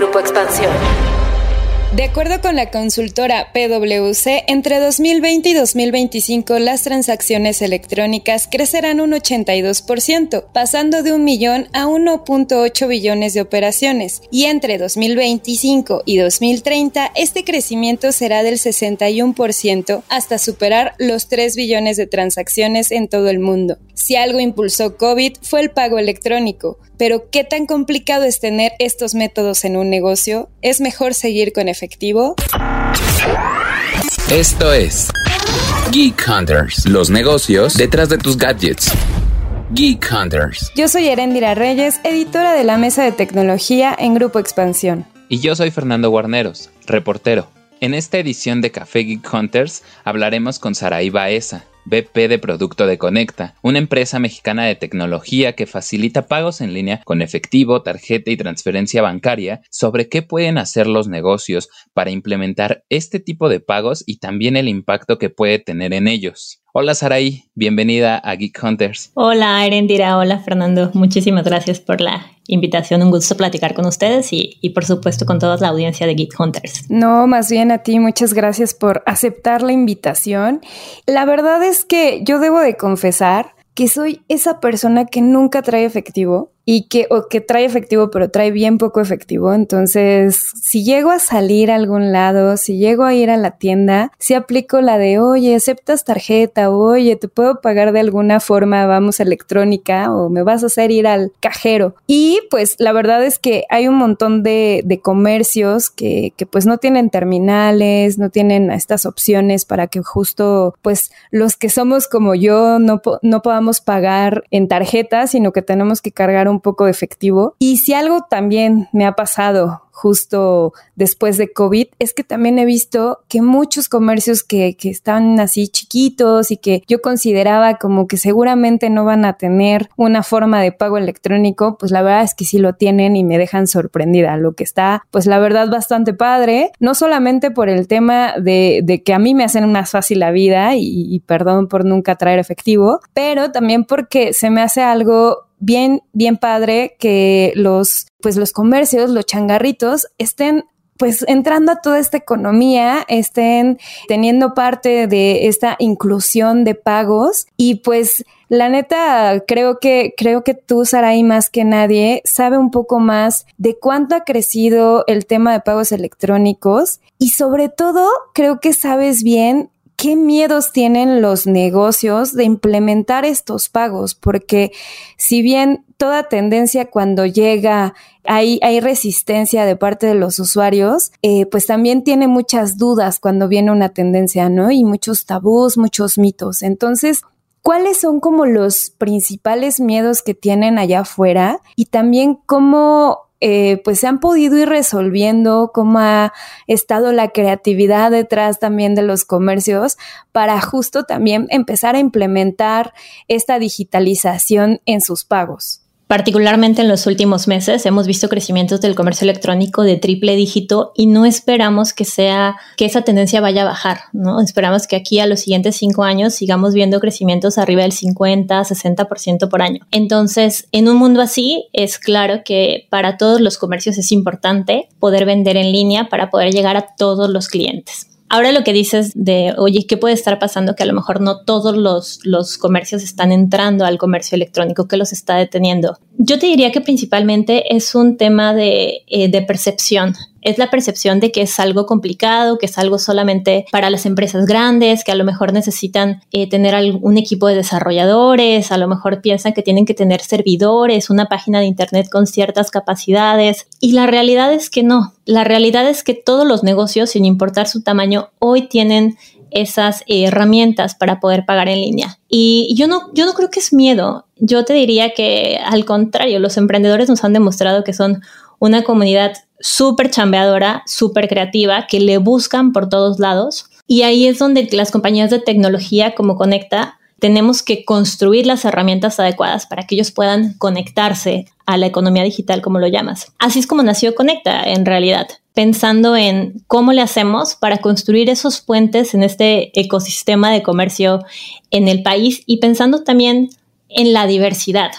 Grupo Expansión. De acuerdo con la consultora PwC, entre 2020 y 2025 las transacciones electrónicas crecerán un 82%, pasando de un millón a 1.8 billones de operaciones, y entre 2025 y 2030 este crecimiento será del 61% hasta superar los 3 billones de transacciones en todo el mundo. Si algo impulsó COVID fue el pago electrónico, pero ¿qué tan complicado es tener estos métodos en un negocio? ¿Es mejor seguir con efectivo? Esto es Geek Hunters, los negocios detrás de tus gadgets. Geek Hunters. Yo soy Erendira Reyes, editora de la Mesa de Tecnología en Grupo Expansión. Y yo soy Fernando Guarneros, reportero. En esta edición de Café Geek Hunters hablaremos con Saraí Baeza, BP de Producto de Conecta, una empresa mexicana de tecnología que facilita pagos en línea con efectivo, tarjeta y transferencia bancaria, sobre qué pueden hacer los negocios para implementar este tipo de pagos y también el impacto que puede tener en ellos. Hola Saraí, bienvenida a Geek Hunters. Hola Erendira, hola Fernando, muchísimas gracias por la invitación, un gusto platicar con ustedes y, y, por supuesto con toda la audiencia de Geek Hunters. No, más bien a ti, muchas gracias por aceptar la invitación. La verdad es que yo debo de confesar que soy esa persona que nunca trae efectivo y que, o que trae efectivo, pero trae bien poco efectivo. Entonces, si llego a salir a algún lado, si llego a ir a la tienda, si aplico la de, oye, aceptas tarjeta, oye, te puedo pagar de alguna forma, vamos, electrónica, o me vas a hacer ir al cajero. Y pues la verdad es que hay un montón de, de comercios que, que pues no tienen terminales, no tienen estas opciones para que justo pues los que somos como yo no, no podamos pagar en tarjeta, sino que tenemos que cargar un poco efectivo. Y si algo también me ha pasado justo después de COVID es que también he visto que muchos comercios que, que están así chiquitos y que yo consideraba como que seguramente no van a tener una forma de pago electrónico, pues la verdad es que sí lo tienen y me dejan sorprendida, lo que está pues la verdad bastante padre, no solamente por el tema de, de que a mí me hacen más fácil la vida y perdón por nunca traer efectivo, pero también porque se me hace algo bien, bien padre que los, pues los comercios, los changarritos, estén pues entrando a toda esta economía, estén teniendo parte de esta inclusión de pagos. Y pues la neta creo que creo que tú Sarai más que nadie sabe un poco más de cuánto ha crecido el tema de pagos electrónicos. Y sobre todo creo que sabes bien qué miedos tienen los negocios de implementar estos pagos, porque si bien toda tendencia cuando llega hay, resistencia de parte de los usuarios, eh, pues también tiene muchas dudas cuando viene una tendencia, ¿no? Y muchos tabús, muchos mitos. Entonces, ¿cuáles son como los principales miedos que tienen allá afuera? Y también cómo eh, pues se han podido ir resolviendo, cómo ha estado la creatividad detrás también de los comercios para justo también empezar a implementar esta digitalización en sus pagos. Particularmente en los últimos meses hemos visto crecimientos del comercio electrónico de triple dígito y no esperamos que sea que esa tendencia vaya a bajar, ¿no? Esperamos que aquí a los siguientes cinco años sigamos viendo crecimientos arriba del 50, 60% por año. Entonces, en un mundo así, es claro que para todos los comercios es importante poder vender en línea para poder llegar a todos los clientes. Ahora lo que dices de, oye, ¿qué puede estar pasando? Que a lo mejor no todos los, los comercios están entrando al comercio electrónico, que los está deteniendo. Yo te diría que principalmente es un tema de, eh, de percepción es la percepción de que es algo complicado, que es algo solamente para las empresas grandes, que a lo mejor necesitan eh, tener un equipo de desarrolladores, a lo mejor piensan que tienen que tener servidores, una página de internet con ciertas capacidades. Y la realidad es que no. La realidad es que todos los negocios, sin importar su tamaño, hoy tienen esas herramientas para poder pagar en línea. Y yo no, yo no creo que es miedo. Yo te diría que al contrario, los emprendedores nos han demostrado que son una comunidad súper chambeadora, súper creativa, que le buscan por todos lados. Y ahí es donde las compañías de tecnología como Conecta tenemos que construir las herramientas adecuadas para que ellos puedan conectarse a la economía digital, como lo llamas. Así es como nació Conecta, en realidad, pensando en cómo le hacemos para construir esos puentes en este ecosistema de comercio en el país y pensando también en la diversidad.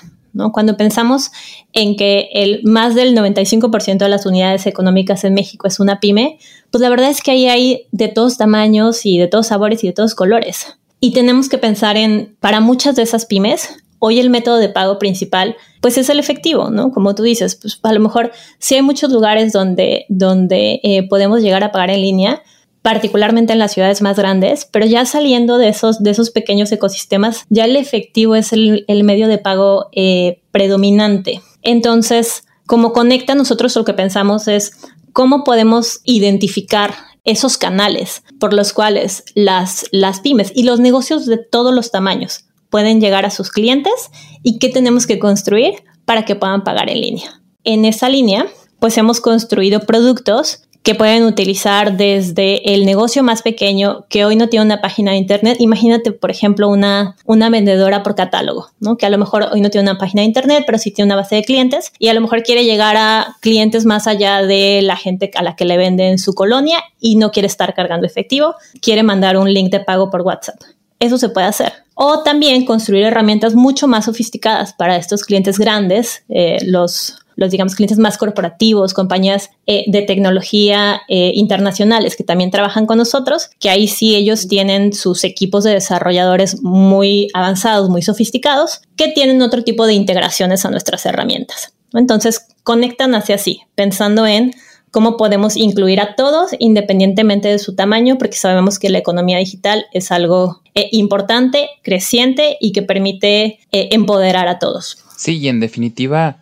Cuando pensamos en que el más del 95% de las unidades económicas en México es una pyme, pues la verdad es que ahí hay de todos tamaños y de todos sabores y de todos colores. Y tenemos que pensar en, para muchas de esas pymes, hoy el método de pago principal, pues es el efectivo, ¿no? Como tú dices, pues a lo mejor sí hay muchos lugares donde, donde eh, podemos llegar a pagar en línea, particularmente en las ciudades más grandes, pero ya saliendo de esos, de esos pequeños ecosistemas, ya el efectivo es el, medio de pago eh, predominante. Entonces, como conecta, nosotros lo que pensamos es cómo podemos identificar esos canales por los cuales las, las pymes y los negocios de todos los tamaños pueden llegar a sus clientes y qué tenemos que construir para que puedan pagar en línea. En esa línea, pues hemos construido productos que pueden utilizar desde el negocio más pequeño que hoy no tiene una página de internet. Imagínate, por ejemplo, una, una vendedora por catálogo, ¿no? que a lo mejor hoy no tiene una página de internet, pero sí tiene una base de clientes y a lo mejor quiere llegar a clientes más allá de la gente a la que le vende en su colonia y no quiere estar cargando efectivo, quiere mandar un link de pago por WhatsApp. Eso se puede hacer. O también construir herramientas mucho más sofisticadas para estos clientes grandes, eh, los los, digamos, clientes más corporativos, compañías eh, de tecnología eh, internacionales que también trabajan con nosotros, que ahí sí ellos tienen sus equipos de desarrolladores muy avanzados, muy sofisticados, que tienen otro tipo de integraciones a nuestras herramientas. Entonces, conectan hacia sí, pensando en cómo podemos incluir a todos independientemente de su tamaño, porque sabemos que la economía digital es algo eh, importante, creciente y que permite empoderar a todos. Sí, y en definitiva,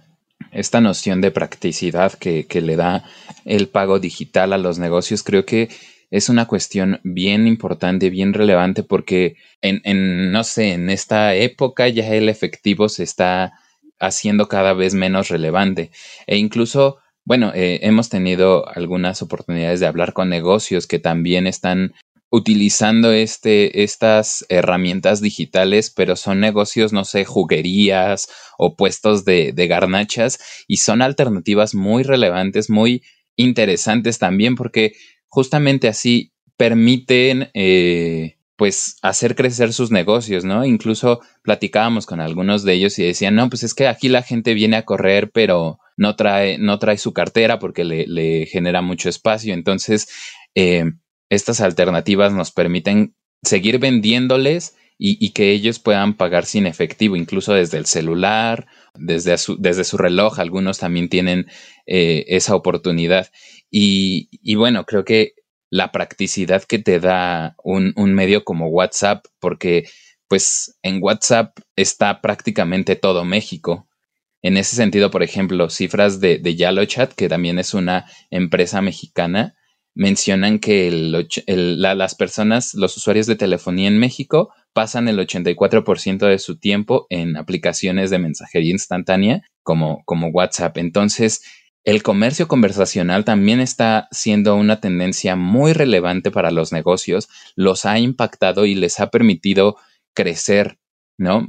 esta noción de practicidad que, le da el pago digital a los negocios, creo que es una cuestión bien importante, bien relevante, porque en, no sé, en esta época ya el efectivo se está haciendo cada vez menos relevante. E incluso, bueno, eh, hemos tenido algunas oportunidades de hablar con negocios que también están utilizando este, estas herramientas digitales, pero son negocios, no sé, juguerías o puestos de, de garnachas y son alternativas muy relevantes, muy interesantes también, porque justamente así permiten eh, pues hacer crecer sus negocios, ¿no? Incluso platicábamos con algunos de ellos y decían, no, pues es que aquí la gente viene a correr, pero no trae, no trae su cartera porque le, le genera mucho espacio. Entonces, eh, estas alternativas nos permiten seguir vendiéndoles y, que ellos puedan pagar sin efectivo, incluso desde el celular, desde su, reloj. Algunos también tienen eh, esa oportunidad. Y, bueno, creo que la practicidad que te da un, medio como WhatsApp, porque pues en WhatsApp está prácticamente todo México. En ese sentido, por ejemplo, cifras de, de YaloChat, que también es una empresa mexicana, mencionan que las personas, los usuarios de telefonía en México pasan el 84% de su tiempo en aplicaciones de mensajería instantánea como, como WhatsApp. Entonces, el comercio conversacional también está siendo una tendencia muy relevante para los negocios, los ha impactado y les ha permitido crecer, ¿no?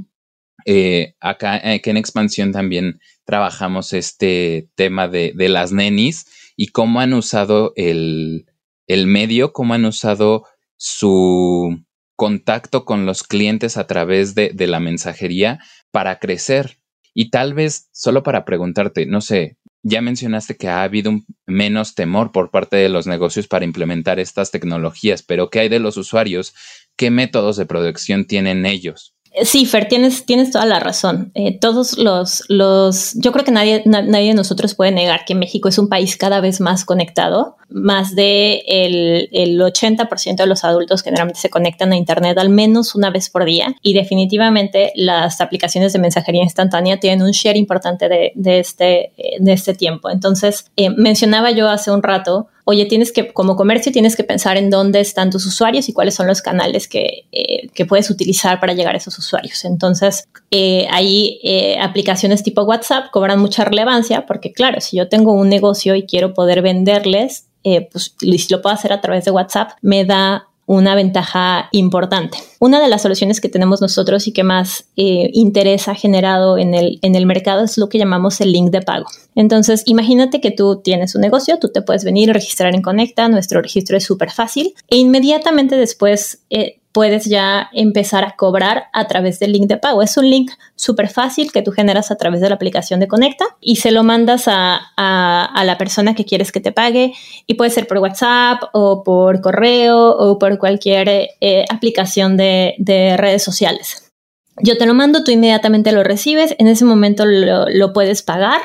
Eh, acá, en Expansión también trabajamos este tema de, de las nenis y cómo han usado el, medio, cómo han usado su contacto con los clientes a través de, de, la mensajería para crecer. Y tal vez solo para preguntarte, no sé, Ya mencionaste que ha habido un menos temor por parte de los negocios para implementar estas tecnologías, pero ¿qué hay de los usuarios? ¿Qué métodos de producción tienen ellos? Sí, Fer, tienes, tienes toda la razón. Eh, todos los, los, yo creo que nadie, nadie de nosotros puede negar que México es un país cada vez más conectado. Más de el, el 80% de los adultos generalmente se conectan a Internet al menos una vez por día y definitivamente las aplicaciones de mensajería instantánea tienen un share importante de, de este, de este tiempo. Entonces, eh, mencionaba yo hace un rato oye, tienes que, como comercio, tienes que pensar en dónde están tus usuarios y cuáles son los canales que, eh, que puedes utilizar para llegar a esos usuarios. Entonces, eh, ahí eh, aplicaciones tipo WhatsApp cobran mucha relevancia porque, claro, si yo tengo un negocio y quiero poder venderles, pues lo puedo hacer a través de WhatsApp, me da una ventaja importante. Una de las soluciones que tenemos nosotros y que más eh, interés ha generado en el, en el mercado es lo que llamamos el link de pago. Entonces, imagínate que tú tienes un negocio, tú te puedes venir y registrar en Conecta, nuestro registro es súper fácil e inmediatamente después eh, puedes ya empezar a cobrar a través del link de pago. Es un link súper fácil que tú generas a través de la aplicación de Conecta y se lo mandas a, la persona que quieres que te pague y puede ser por WhatsApp o por correo o por cualquier eh, aplicación de, redes sociales. Yo te lo mando, tú inmediatamente lo recibes, en ese momento lo, lo puedes pagar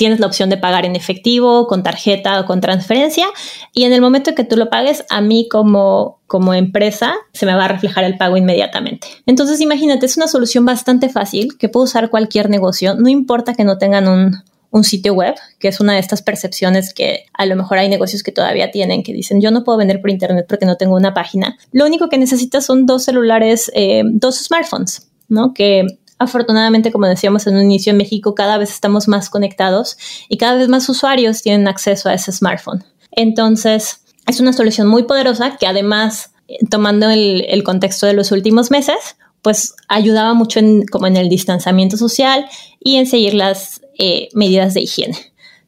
tienes la opción de pagar en efectivo, con tarjeta o con transferencia y en el momento que tú lo pagues, a mí como, como empresa se me va a reflejar el pago inmediatamente. Entonces imagínate, es una solución bastante fácil que puede usar cualquier negocio, no importa que no tengan un, un sitio web, que es una de estas percepciones que a lo mejor hay negocios que todavía tienen, que dicen yo no puedo vender por internet porque no tengo una página. Lo único que necesitas son dos celulares, eh, dos smartphones, ¿no? Que afortunadamente, como decíamos en un inicio, en México cada vez estamos más conectados y cada vez más usuarios tienen acceso a ese smartphone. Entonces, es una solución muy poderosa que además, eh, tomando el, contexto de los últimos meses, pues ayudaba mucho en, como en el distanciamiento social y en seguir las eh, medidas de higiene.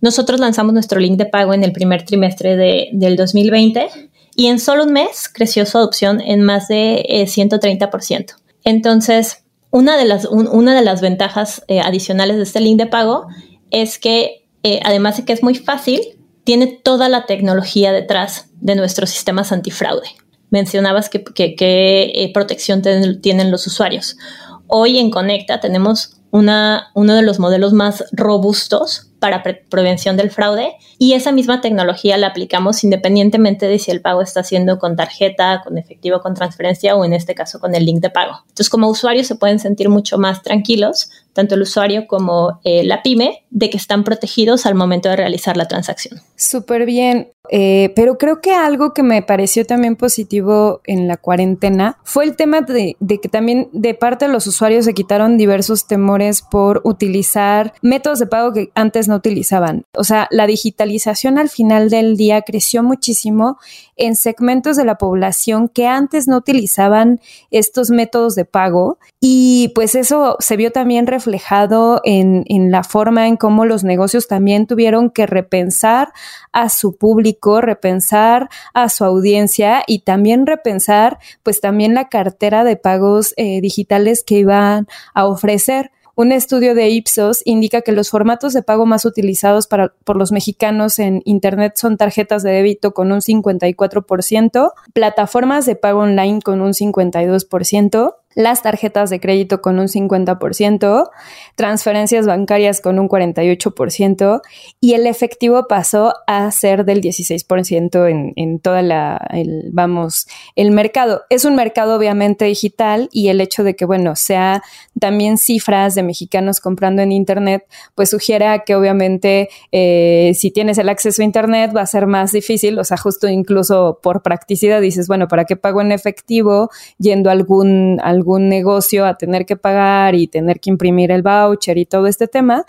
Nosotros lanzamos nuestro link de pago en el primer trimestre de, del 2020 y en solo un mes creció su adopción en más de 130%. Eh, Entonces, una de las, una de las ventajas eh, adicionales de este link de pago es que, eh, además de que es muy fácil, tiene toda la tecnología detrás de nuestros sistemas antifraude. Mencionabas que, eh, protección tienen los usuarios. Hoy en Conecta tenemos una, uno de los modelos más robustos para prevención del fraude y esa misma tecnología la aplicamos independientemente de si el pago está haciendo con tarjeta, con efectivo, con transferencia o en este caso con el link de pago. Entonces como usuarios se pueden sentir mucho más tranquilos, tanto el usuario como eh, la pyme, de que están protegidos al momento de realizar la transacción. Súper bien, eh, pero creo que algo que me pareció también positivo en la cuarentena fue el tema de, de que también de parte de los usuarios se quitaron diversos temores por utilizar métodos de pago que antes no utilizaban. O sea, la digitalización al final del día creció muchísimo en segmentos de la población que antes no utilizaban estos métodos de pago y pues eso se vio también reflejado en, en la forma en cómo los negocios también tuvieron que repensar a su público, repensar a su audiencia y también repensar pues también la cartera de pagos eh, digitales que iban a ofrecer. Un estudio de Ipsos indica que los formatos de pago más utilizados para, por los mexicanos en Internet son tarjetas de débito con un 54%, plataformas de pago online con un 52%, las tarjetas de crédito con un 50%, transferencias bancarias con un 48% y el efectivo pasó a ser del 16% en, en toda la, vamos, el mercado. Es un mercado obviamente digital y el hecho de que, bueno, sea también cifras de mexicanos comprando en Internet, pues sugiere que obviamente eh, si tienes el acceso a Internet va a ser más difícil, o sea, justo incluso por practicidad dices, bueno, ¿para qué pago en efectivo yendo a algún algún negocio a tener que pagar y tener que imprimir el voucher y todo este tema.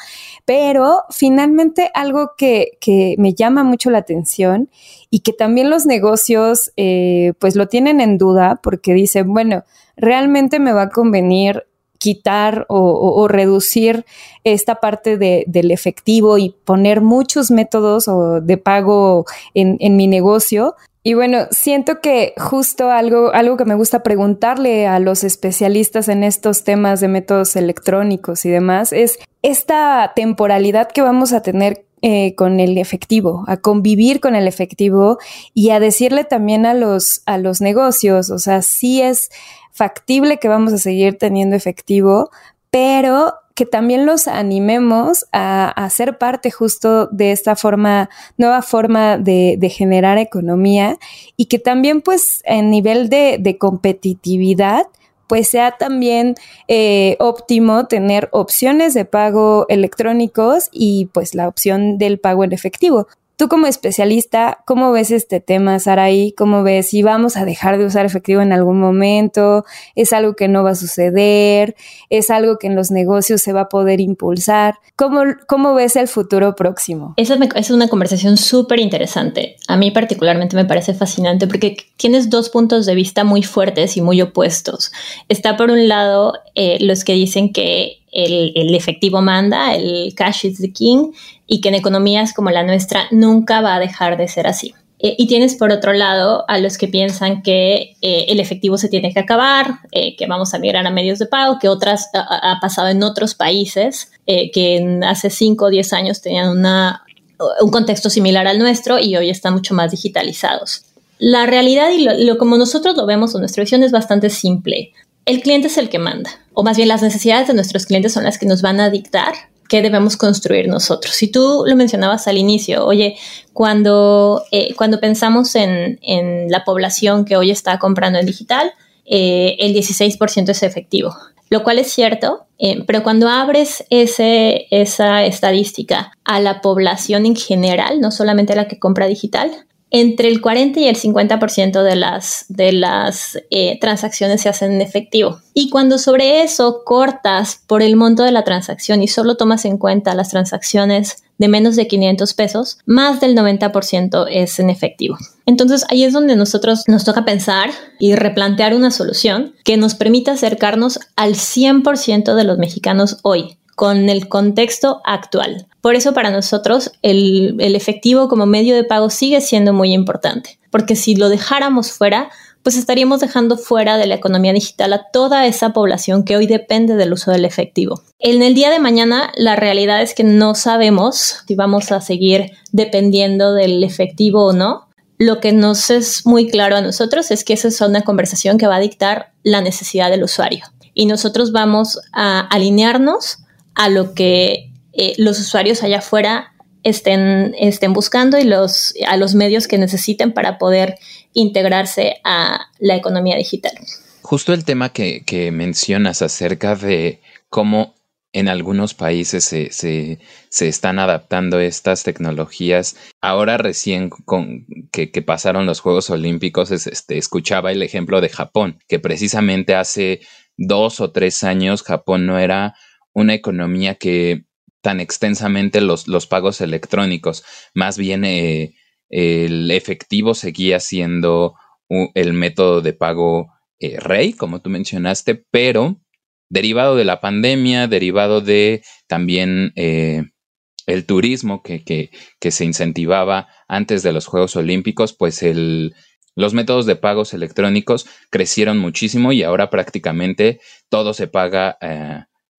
Pero finalmente algo que, que me llama mucho la atención y que también los negocios eh, pues lo tienen en duda porque dicen, bueno, realmente me va a convenir quitar o, reducir esta parte de, del efectivo y poner muchos métodos de pago en, en, mi negocio, y bueno, siento que justo algo, algo que me gusta preguntarle a los especialistas en estos temas de métodos electrónicos y demás es esta temporalidad que vamos a tener eh, con el efectivo, a convivir con el efectivo y a decirle también a los, a los negocios, o sea, sí es factible que vamos a seguir teniendo efectivo, pero que también los animemos a, ser parte justo de esta forma, nueva forma de, generar economía y que también pues en nivel de, competitividad pues sea también eh, óptimo tener opciones de pago electrónicos y pues la opción del pago en efectivo. Tú como especialista, ¿cómo ves este tema, Saraí? ¿Cómo ves si vamos a dejar de usar efectivo en algún momento? ¿Es algo que no va a suceder? ¿Es algo que en los negocios se va a poder impulsar? ¿Cómo, cómo ves el futuro próximo? Esa es una conversación súper interesante. A mí particularmente me parece fascinante porque tienes dos puntos de vista muy fuertes y muy opuestos. Está por un lado eh, los que dicen que el, efectivo manda, el cash is the king, y que en economías como la nuestra nunca va a dejar de ser así. Eh, y tienes por otro lado a los que piensan que eh, el efectivo se tiene que acabar, eh, que vamos a migrar a medios de pago, que otras ha, pasado en otros países que hace 5 o 10 años tenían una, un contexto similar al nuestro y hoy están mucho más digitalizados. La realidad y lo, como nosotros lo vemos o nuestra visión es bastante simple el cliente es el que manda, o más bien las necesidades de nuestros clientes son las que nos van a dictar qué debemos construir nosotros. Si tú lo mencionabas al inicio, oye, cuando, eh, cuando pensamos en, la población que hoy está comprando en digital, eh, el 16% es efectivo, lo cual es cierto, eh, pero cuando abres ese, esa estadística a la población en general, no solamente a la que compra digital, entre el 40 y el 50% de las, de las eh, transacciones se hacen en efectivo. Y cuando sobre eso cortas por el monto de la transacción y solo tomas en cuenta las transacciones de menos de 500 pesos, más del 90% es en efectivo. Entonces ahí es donde nosotros nos toca pensar y replantear una solución que nos permita acercarnos al 100% de los mexicanos hoy con el contexto actual. Por eso para nosotros el, efectivo como medio de pago sigue siendo muy importante, porque si lo dejáramos fuera, pues estaríamos dejando fuera de la economía digital a toda esa población que hoy depende del uso del efectivo. En el día de mañana, la realidad es que no sabemos si vamos a seguir dependiendo del efectivo o no. Lo que nos es muy claro a nosotros es que esa es una conversación que va a dictar la necesidad del usuario. Y nosotros vamos a alinearnos a lo que eh, los usuarios allá afuera estén, estén buscando y los, a los medios que necesiten para poder integrarse a la economía digital. Justo el tema que, mencionas acerca de cómo en algunos países se, se, están adaptando estas tecnologías. Ahora recién con que, pasaron los Juegos Olímpicos, este, escuchaba el ejemplo de Japón, que precisamente hace dos o tres años Japón no era una economía que tan extensamente los, los pagos electrónicos, más bien eh, el efectivo seguía siendo el método de pago eh, rey, como tú mencionaste, pero derivado de la pandemia, derivado de también eh, el turismo que, que, que, se incentivaba antes de los Juegos Olímpicos, pues el, los métodos de pagos electrónicos crecieron muchísimo y ahora prácticamente todo se paga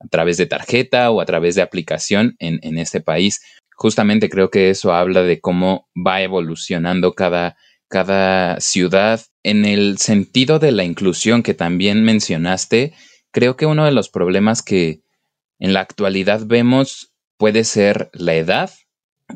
a través de tarjeta o a través de aplicación en, en este país. Justamente creo que eso habla de cómo va evolucionando cada, cada ciudad. En el sentido de la inclusión que también mencionaste, creo que uno de los problemas que en la actualidad vemos puede ser la edad.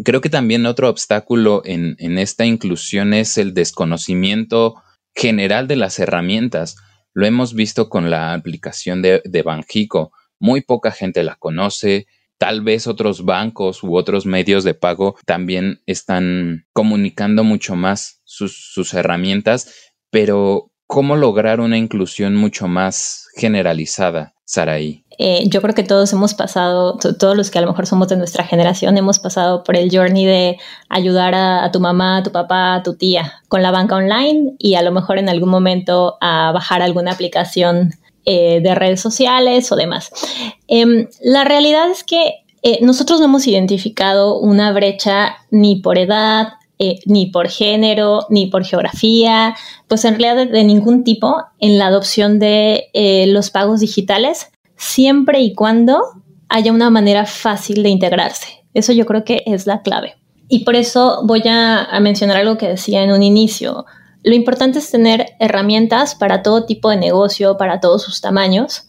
Creo que también otro obstáculo en, en esta inclusión es el desconocimiento general de las herramientas. Lo hemos visto con la aplicación de, de Banjico muy poca gente la conoce. Tal vez otros bancos u otros medios de pago también están comunicando mucho más sus, herramientas, pero ¿cómo lograr una inclusión mucho más generalizada, Saraí? Eh, yo creo que todos hemos pasado, todos los que a lo mejor somos de nuestra generación, hemos pasado por el journey de ayudar a, a, tu mamá, a tu papá, a tu tía con la banca online y a lo mejor en algún momento a bajar alguna aplicación eh, de redes sociales o demás. Em, la realidad es que eh, nosotros no hemos identificado una brecha ni por edad, eh, ni por género, ni por geografía, pues en realidad de, ningún tipo en la adopción de los pagos digitales, siempre y cuando haya una manera fácil de integrarse. Eso yo creo que es la clave. Y por eso voy a, a mencionar algo que decía en un inicio. Lo importante es tener herramientas para todo tipo de negocio, para todos sus tamaños,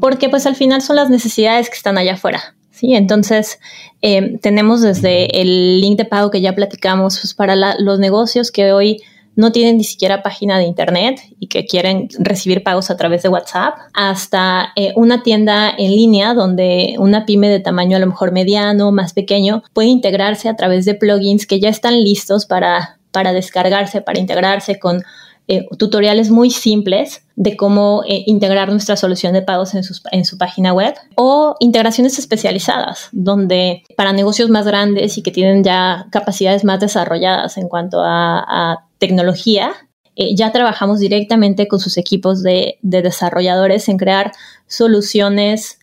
porque pues al final son las necesidades que están allá afuera. ¿sí? Entonces, eh, tenemos desde el link de pago que ya platicamos pues, para los negocios que hoy no tienen ni siquiera página de internet y que quieren recibir pagos a través de WhatsApp, hasta eh, una tienda en línea donde una pyme de tamaño a lo mejor mediano, más pequeño, puede integrarse a través de plugins que ya están listos para, para descargarse, para integrarse con eh, tutoriales muy simples de cómo eh, integrar nuestra solución de pagos en, en, su página web o integraciones especializadas, donde para negocios más grandes y que tienen ya capacidades más desarrolladas en cuanto a, tecnología, eh, ya trabajamos directamente con sus equipos de, de desarrolladores en crear soluciones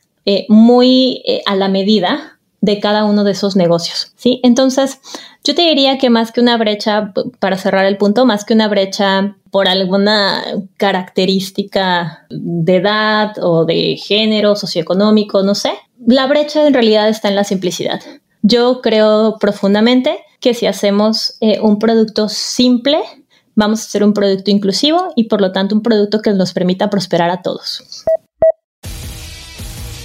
muy a la medida de cada uno de esos negocios. ¿sí? Entonces, yo te diría que más que una brecha, para cerrar el punto, más que una brecha por alguna característica de edad o de género socioeconómico, no sé, la brecha en realidad está en la simplicidad. Yo creo profundamente que si hacemos eh, un producto simple, vamos a hacer un producto inclusivo y por lo tanto un producto que nos permita prosperar a todos.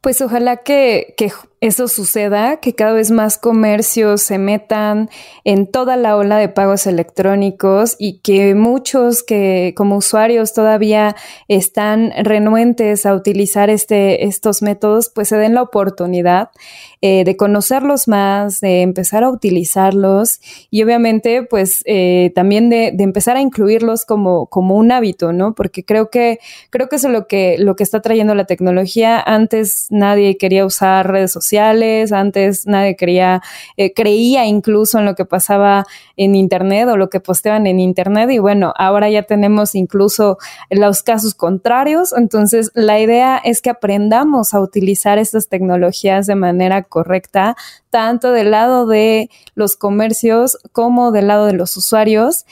Pues ojalá que, que eso suceda, que cada vez más comercios se metan en toda la ola de pagos electrónicos y que muchos que como usuarios todavía están renuentes a utilizar este, estos métodos, pues se den la oportunidad eh, de conocerlos más, de empezar a utilizarlos y obviamente pues eh, también de, de, empezar a incluirlos como, como un hábito, ¿no? Porque creo que, creo que eso es lo que, lo que está trayendo la tecnología. Antes nadie quería usar redes sociales antes nadie creía, eh, creía incluso en lo que pasaba en Internet o lo que posteaban en Internet y bueno, ahora ya tenemos incluso los casos contrarios, entonces la idea es que aprendamos a utilizar estas tecnologías de manera correcta, tanto del lado de los comercios como del lado de los usuarios.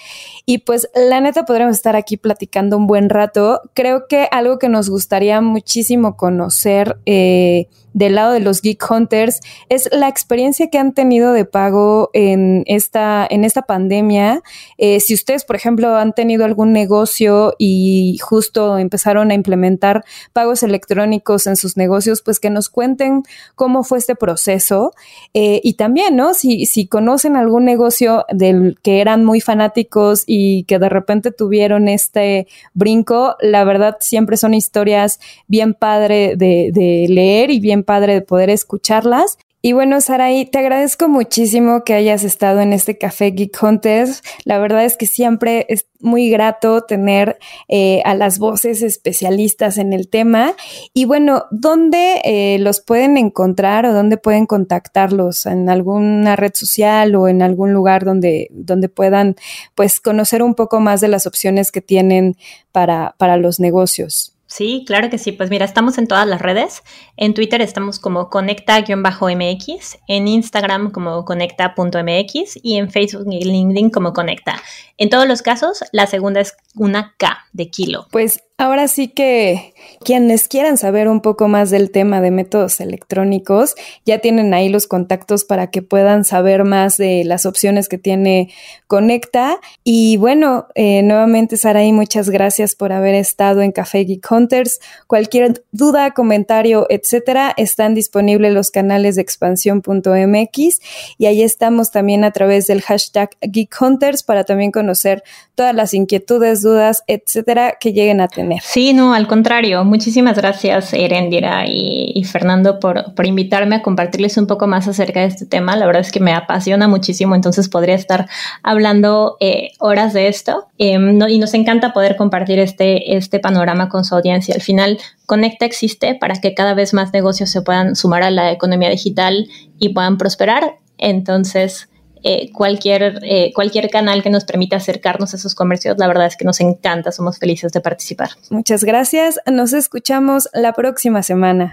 Y pues la neta podremos estar aquí platicando un buen rato. Creo que algo que nos gustaría muchísimo conocer eh, del lado de los Geek Hunters es la experiencia que han tenido de pago en esta, en esta pandemia. Eh, si ustedes, por ejemplo, han tenido algún negocio y justo empezaron a implementar pagos electrónicos en sus negocios, pues que nos cuenten cómo fue este proceso. Eh, y también, ¿no? Si, si conocen algún negocio del que eran muy fanáticos y que de repente tuvieron este brinco, la verdad siempre son historias bien padre de, de leer y bien padre de poder escucharlas. Y bueno, Saraí, te agradezco muchísimo que hayas estado en este Café Geek Hunters. La verdad es que siempre es muy grato tener eh, a las voces especialistas en el tema. Y bueno, ¿dónde eh, los pueden encontrar o dónde pueden contactarlos? ¿En alguna red social o en algún lugar donde, donde puedan pues conocer un poco más de las opciones que tienen para, para los negocios? Sí, claro que sí. Pues mira, estamos en todas las redes. En Twitter estamos como conecta-mx, en Instagram como conecta.mx y en Facebook y LinkedIn como conecta. En todos los casos, la segunda es una K de kilo. Pues ahora sí que quienes quieran saber un poco más del tema de métodos electrónicos, ya tienen ahí los contactos para que puedan saber más de las opciones que tiene Conecta. Y bueno, eh, nuevamente, Saraí, muchas gracias por haber estado en Café Geek Hunters. Cualquier duda, comentario, etcétera, están disponibles los canales de expansión.mx y ahí estamos también a través del hashtag Geek Hunters para también conocer todas las inquietudes, dudas, etcétera, que lleguen a tener. Sí, no, al contrario. Muchísimas gracias, Erendira y, Fernando, por, por, invitarme a compartirles un poco más acerca de este tema. La verdad es que me apasiona muchísimo, entonces podría estar hablando eh, horas de esto. Em, y nos encanta poder compartir este, este panorama con su audiencia. Al final, Conecta existe para que cada vez más negocios se puedan sumar a la economía digital y puedan prosperar Entonces, eh, cualquier, eh, cualquier canal que nos permita acercarnos a esos comercios, la verdad es que nos encanta, somos felices de participar. Muchas gracias, nos escuchamos la próxima semana.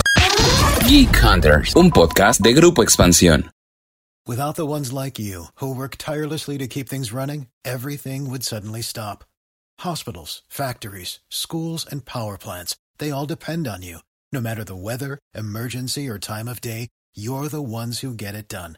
Geek Hunters, un podcast de Grupo Expansión. Without the ones like you, who work tirelessly to keep things running, everything would suddenly stop. Hospitals, factories, schools, and power plants, they all depend on you. No matter the weather, emergency, or time of day, you're the ones who get it done.